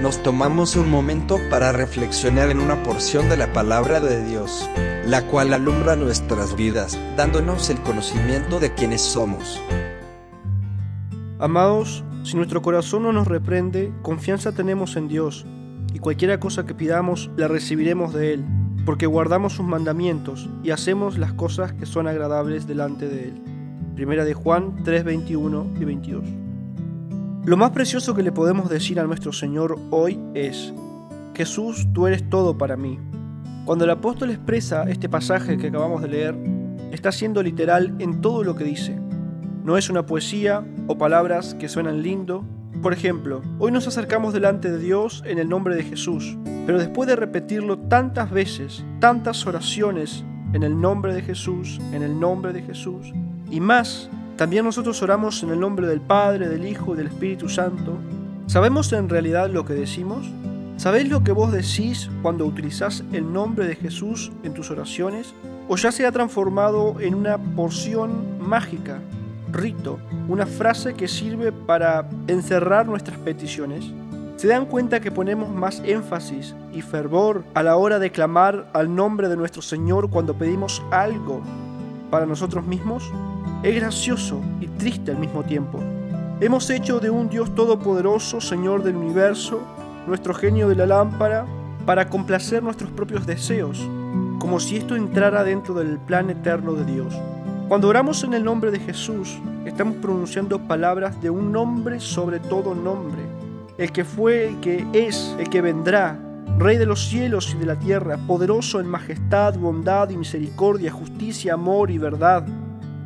nos tomamos un momento para reflexionar en una porción de la palabra de Dios, la cual alumbra nuestras vidas, dándonos el conocimiento de quienes somos. Amados, si nuestro corazón no nos reprende, confianza tenemos en Dios, y cualquiera cosa que pidamos la recibiremos de Él, porque guardamos sus mandamientos y hacemos las cosas que son agradables delante de Él. Primera de Juan 3, 21 y 22. Lo más precioso que le podemos decir a nuestro Señor hoy es, Jesús, tú eres todo para mí. Cuando el apóstol expresa este pasaje que acabamos de leer, está siendo literal en todo lo que dice. No es una poesía o palabras que suenan lindo. Por ejemplo, hoy nos acercamos delante de Dios en el nombre de Jesús, pero después de repetirlo tantas veces, tantas oraciones en el nombre de Jesús, en el nombre de Jesús, y más también nosotros oramos en el nombre del Padre, del Hijo y del Espíritu Santo. ¿Sabemos en realidad lo que decimos? ¿Sabéis lo que vos decís cuando utilizás el nombre de Jesús en tus oraciones? ¿O ya se ha transformado en una porción mágica, rito, una frase que sirve para encerrar nuestras peticiones? ¿Se dan cuenta que ponemos más énfasis y fervor a la hora de clamar al nombre de nuestro Señor cuando pedimos algo para nosotros mismos? Es gracioso y triste al mismo tiempo. Hemos hecho de un Dios todopoderoso, Señor del universo, nuestro genio de la lámpara, para complacer nuestros propios deseos, como si esto entrara dentro del plan eterno de Dios. Cuando oramos en el nombre de Jesús, estamos pronunciando palabras de un nombre sobre todo nombre, el que fue, el que es, el que vendrá, Rey de los cielos y de la tierra, poderoso en majestad, bondad y misericordia, justicia, amor y verdad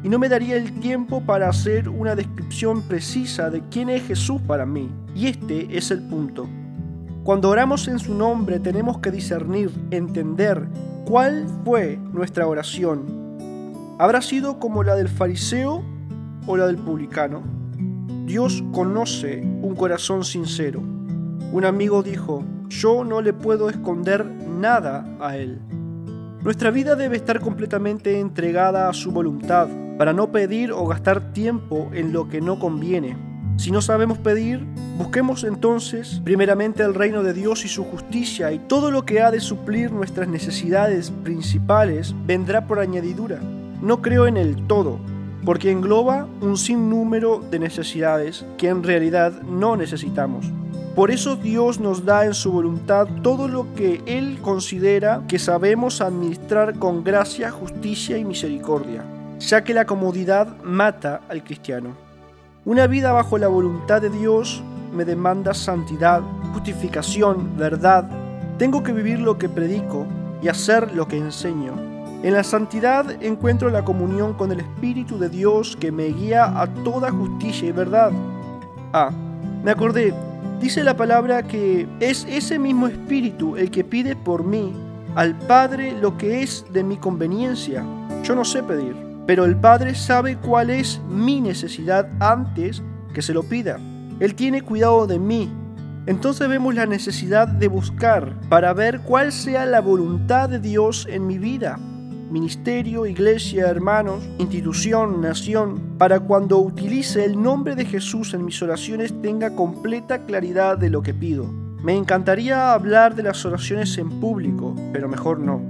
y no me daría el tiempo para hacer una descripción precisa de quién es Jesús para mí. Y este es el punto. Cuando oramos en su nombre tenemos que discernir, entender cuál fue nuestra oración. ¿Habrá sido como la del fariseo o la del publicano? Dios conoce un corazón sincero. Un amigo dijo, yo no le puedo esconder nada a él. Nuestra vida debe estar completamente entregada a su voluntad para no pedir o gastar tiempo en lo que no conviene. Si no sabemos pedir, busquemos entonces primeramente el reino de Dios y su justicia y todo lo que ha de suplir nuestras necesidades principales vendrá por añadidura. No creo en el todo, porque engloba un sinnúmero de necesidades que en realidad no necesitamos. Por eso Dios nos da en su voluntad todo lo que Él considera que sabemos administrar con gracia, justicia y misericordia, ya que la comodidad mata al cristiano. Una vida bajo la voluntad de Dios me demanda santidad, justificación, verdad. Tengo que vivir lo que predico y hacer lo que enseño. En la santidad encuentro la comunión con el Espíritu de Dios que me guía a toda justicia y verdad. Ah, me acordé, Dice la palabra que es ese mismo espíritu el que pide por mí al Padre lo que es de mi conveniencia. Yo no sé pedir, pero el Padre sabe cuál es mi necesidad antes que se lo pida. Él tiene cuidado de mí. Entonces vemos la necesidad de buscar para ver cuál sea la voluntad de Dios en mi vida ministerio, iglesia, hermanos, institución, nación, para cuando utilice el nombre de Jesús en mis oraciones tenga completa claridad de lo que pido. Me encantaría hablar de las oraciones en público, pero mejor no.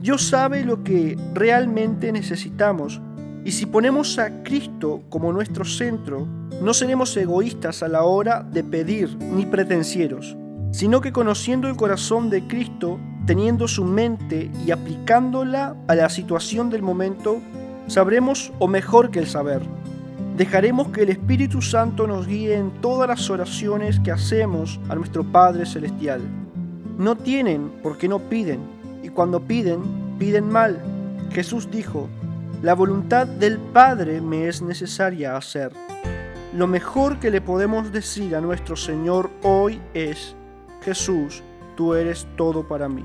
Dios sabe lo que realmente necesitamos y si ponemos a Cristo como nuestro centro, no seremos egoístas a la hora de pedir ni pretencieros, sino que conociendo el corazón de Cristo teniendo su mente y aplicándola a la situación del momento, sabremos o mejor que el saber. Dejaremos que el Espíritu Santo nos guíe en todas las oraciones que hacemos a nuestro Padre Celestial. No tienen porque no piden, y cuando piden, piden mal. Jesús dijo, la voluntad del Padre me es necesaria hacer. Lo mejor que le podemos decir a nuestro Señor hoy es, Jesús, tú eres todo para mí.